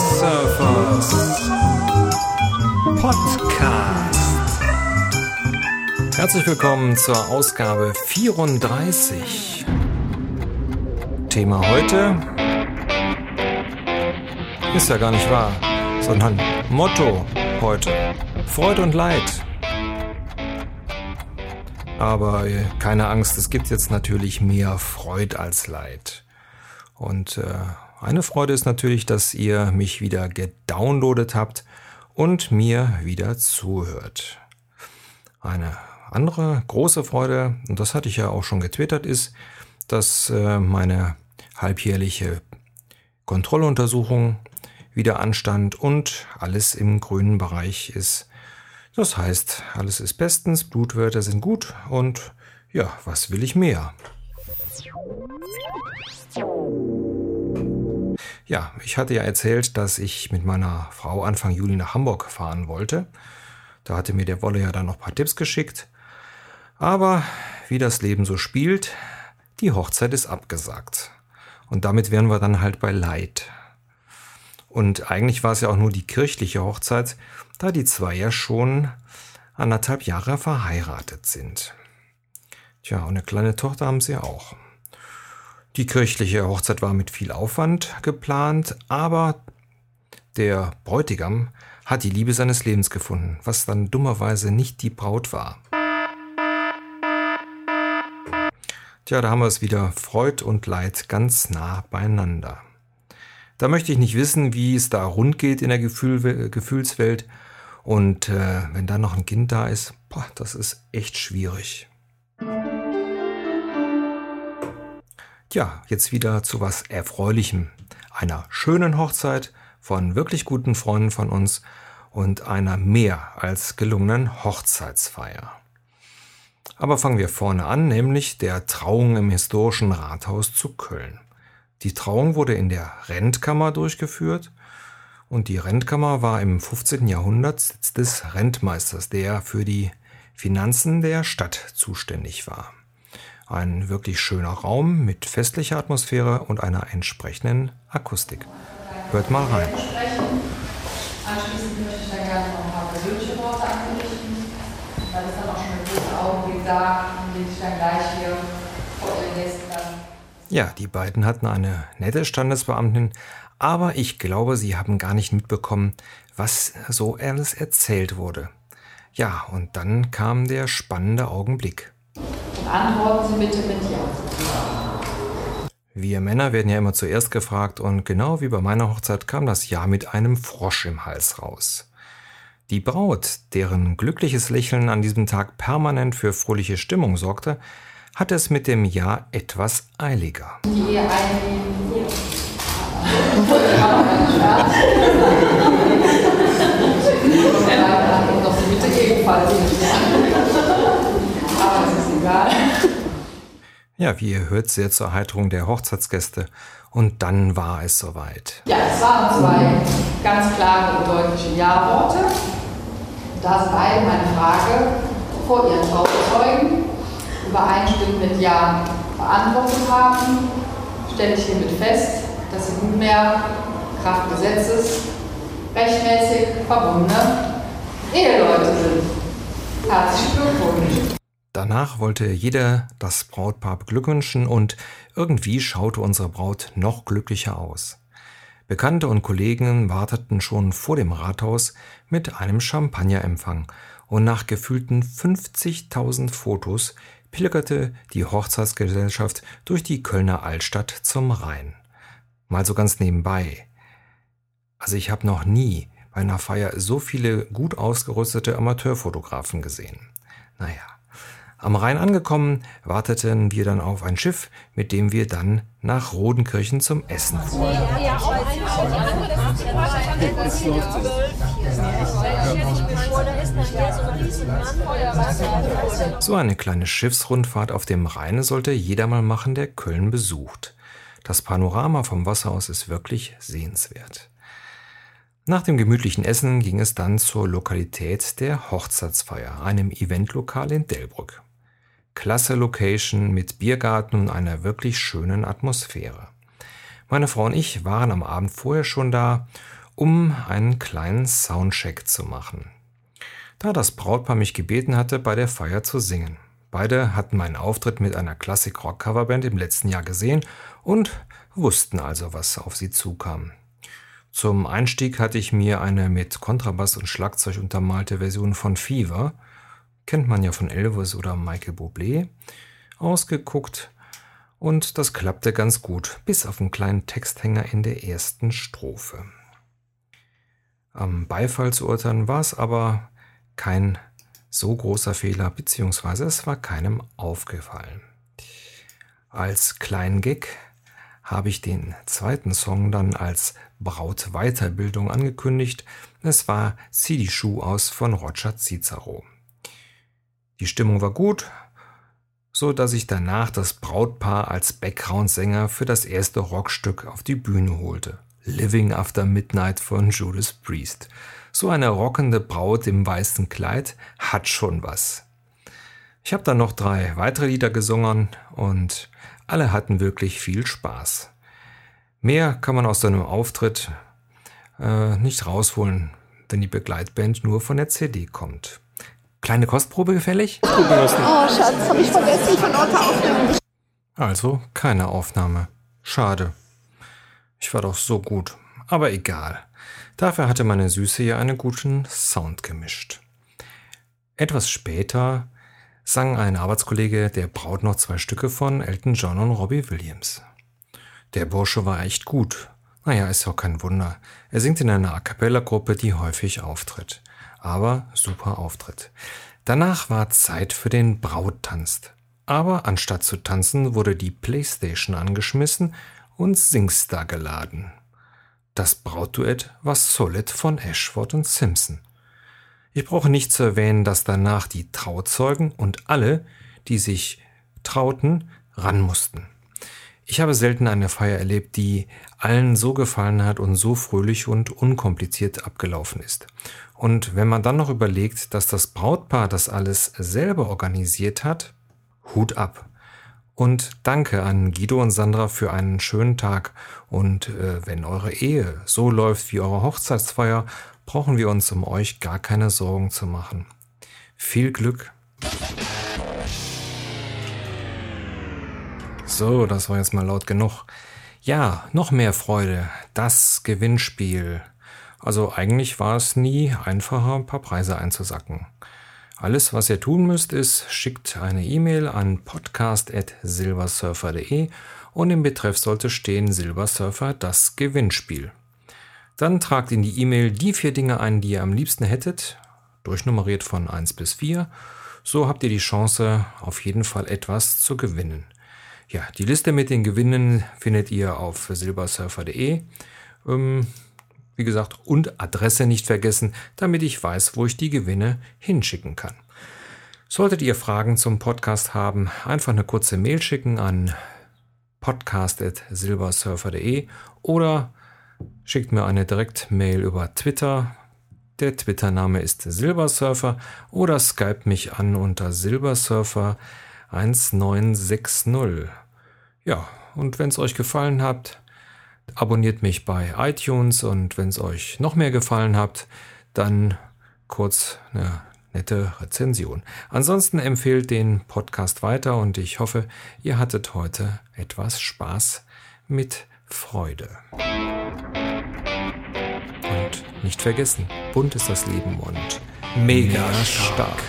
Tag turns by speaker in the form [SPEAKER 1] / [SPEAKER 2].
[SPEAKER 1] Surfers Podcast. Herzlich willkommen zur Ausgabe 34. Thema heute ist ja gar nicht wahr, sondern Motto heute. Freude und Leid. Aber äh, keine Angst, es gibt jetzt natürlich mehr Freud als Leid. Und äh, eine Freude ist natürlich, dass ihr mich wieder gedownloadet habt und mir wieder zuhört. Eine andere große Freude, und das hatte ich ja auch schon getwittert, ist, dass äh, meine halbjährliche Kontrolluntersuchung wieder anstand und alles im grünen Bereich ist. Das heißt, alles ist bestens, Blutwerte sind gut und ja, was will ich mehr? Ja, ich hatte ja erzählt, dass ich mit meiner Frau Anfang Juli nach Hamburg fahren wollte. Da hatte mir der Wolle ja dann noch ein paar Tipps geschickt. Aber wie das Leben so spielt, die Hochzeit ist abgesagt. Und damit wären wir dann halt bei Leid. Und eigentlich war es ja auch nur die kirchliche Hochzeit, da die zwei ja schon anderthalb Jahre verheiratet sind. Tja, und eine kleine Tochter haben sie auch. Die kirchliche Hochzeit war mit viel Aufwand geplant, aber der Bräutigam hat die Liebe seines Lebens gefunden, was dann dummerweise nicht die Braut war. Tja, da haben wir es wieder, Freud und Leid ganz nah beieinander. Da möchte ich nicht wissen, wie es da rund geht in der Gefühl, Gefühlswelt. Und äh, wenn da noch ein Kind da ist, boah, das ist echt schwierig. Ja, jetzt wieder zu was Erfreulichem. Einer schönen Hochzeit von wirklich guten Freunden von uns und einer mehr als gelungenen Hochzeitsfeier. Aber fangen wir vorne an, nämlich der Trauung im historischen Rathaus zu Köln. Die Trauung wurde in der Rentkammer durchgeführt und die Rentkammer war im 15. Jahrhundert Sitz des Rentmeisters, der für die Finanzen der Stadt zuständig war. Ein wirklich schöner Raum mit festlicher Atmosphäre und einer entsprechenden Akustik. Hört mal rein. Anschließend möchte ich dann gerne noch ein paar persönliche Worte ankündigen. Dann ist dann auch schon ein großer Augenblick da, in dem ich dann gleich hier vor Ihren Gästen dann. Ja, die beiden hatten eine nette Standesbeamtin, aber ich glaube, sie haben gar nicht mitbekommen, was so alles erzählt wurde. Ja, und dann kam der spannende Augenblick. Antworten Sie bitte mit Ja. Wir Männer werden ja immer zuerst gefragt und genau wie bei meiner Hochzeit kam das Ja mit einem Frosch im Hals raus. Die Braut, deren glückliches Lächeln an diesem Tag permanent für fröhliche Stimmung sorgte, hat es mit dem Ja etwas eiliger. Die Mitte ebenfalls. Egal. Ja, wie ihr hört, sehr zur Erheiterung der Hochzeitsgäste. Und dann war es soweit.
[SPEAKER 2] Ja, es waren zwei ganz klare und deutliche Ja-Worte. Da Sie beide meine Frage vor Ihren Trauzeugen übereinstimmend mit Ja beantwortet haben, stelle ich hiermit fest, dass Sie nunmehr Kraft Gesetzes rechtmäßig verbundene Eheleute sind. Herzlichen Glückwunsch!
[SPEAKER 1] Danach wollte jeder das Brautpaar beglückwünschen und irgendwie schaute unsere Braut noch glücklicher aus. Bekannte und Kollegen warteten schon vor dem Rathaus mit einem Champagnerempfang und nach gefühlten 50.000 Fotos pilgerte die Hochzeitsgesellschaft durch die Kölner Altstadt zum Rhein. Mal so ganz nebenbei. Also ich habe noch nie bei einer Feier so viele gut ausgerüstete Amateurfotografen gesehen. Naja. Am Rhein angekommen, warteten wir dann auf ein Schiff, mit dem wir dann nach Rodenkirchen zum Essen fuhren. So eine kleine Schiffsrundfahrt auf dem Rhein sollte jeder mal machen, der Köln besucht. Das Panorama vom Wasser aus ist wirklich sehenswert. Nach dem gemütlichen Essen ging es dann zur Lokalität der Hochzeitsfeier, einem Eventlokal in Delbrück klasse Location mit Biergarten und einer wirklich schönen Atmosphäre. Meine Frau und ich waren am Abend vorher schon da um einen kleinen Soundcheck zu machen. Da das Brautpaar mich gebeten hatte, bei der Feier zu singen. Beide hatten meinen Auftritt mit einer Klassik-Rock-Coverband im letzten Jahr gesehen und wussten also, was auf sie zukam. Zum Einstieg hatte ich mir eine mit Kontrabass und Schlagzeug untermalte Version von Fever, kennt man ja von Elvis oder Michael Bublé, ausgeguckt und das klappte ganz gut, bis auf einen kleinen Texthänger in der ersten Strophe. Am Beifall zu urteilen war es aber kein so großer Fehler, beziehungsweise es war keinem aufgefallen. Als kleinen Gag habe ich den zweiten Song dann als Brautweiterbildung angekündigt. Es war die Schuh aus von Roger Cicero. Die Stimmung war gut, so dass ich danach das Brautpaar als Background-Sänger für das erste Rockstück auf die Bühne holte. Living After Midnight von Judas Priest. So eine rockende Braut im weißen Kleid hat schon was. Ich habe dann noch drei weitere Lieder gesungen und alle hatten wirklich viel Spaß. Mehr kann man aus so einem Auftritt äh, nicht rausholen, wenn die Begleitband nur von der CD kommt. Kleine Kostprobe gefällig?
[SPEAKER 3] Oh, Schatz, hab ich vergessen, von Ort aufnehmen.
[SPEAKER 1] Also keine Aufnahme. Schade. Ich war doch so gut. Aber egal. Dafür hatte meine Süße ja einen guten Sound gemischt. Etwas später sang ein Arbeitskollege der Braut noch zwei Stücke von Elton John und Robbie Williams. Der Bursche war echt gut. Naja, ist auch kein Wunder. Er singt in einer A Cappella-Gruppe, die häufig auftritt. Aber super Auftritt. Danach war Zeit für den Brauttanz. Aber anstatt zu tanzen, wurde die Playstation angeschmissen und Singstar geladen. Das Brautduett war Solid von Ashford und Simpson. Ich brauche nicht zu erwähnen, dass danach die Trauzeugen und alle, die sich trauten, ran mussten. Ich habe selten eine Feier erlebt, die allen so gefallen hat und so fröhlich und unkompliziert abgelaufen ist. Und wenn man dann noch überlegt, dass das Brautpaar das alles selber organisiert hat, Hut ab. Und danke an Guido und Sandra für einen schönen Tag. Und äh, wenn eure Ehe so läuft wie eure Hochzeitsfeier, brauchen wir uns um euch gar keine Sorgen zu machen. Viel Glück! So, das war jetzt mal laut genug. Ja, noch mehr Freude. Das Gewinnspiel. Also eigentlich war es nie einfacher, ein paar Preise einzusacken. Alles, was ihr tun müsst, ist, schickt eine E-Mail an podcast.silversurfer.de und im Betreff sollte stehen Silversurfer das Gewinnspiel. Dann tragt in die E-Mail die vier Dinge ein, die ihr am liebsten hättet, durchnummeriert von 1 bis 4. So habt ihr die Chance, auf jeden Fall etwas zu gewinnen. Ja, die Liste mit den Gewinnen findet ihr auf silbersurfer.de. Ähm, wie gesagt, und Adresse nicht vergessen, damit ich weiß, wo ich die Gewinne hinschicken kann. Solltet ihr Fragen zum Podcast haben, einfach eine kurze Mail schicken an podcast.silbersurfer.de oder Schickt mir eine Direktmail über Twitter. Der Twitter-Name ist Silbersurfer oder Skype mich an unter Silbersurfer 1960. Ja, und wenn es euch gefallen hat, abonniert mich bei iTunes und wenn es euch noch mehr gefallen hat, dann kurz eine nette Rezension. Ansonsten empfehlt den Podcast weiter und ich hoffe, ihr hattet heute etwas Spaß mit Freude. Und nicht vergessen, bunt ist das Leben und mega stark.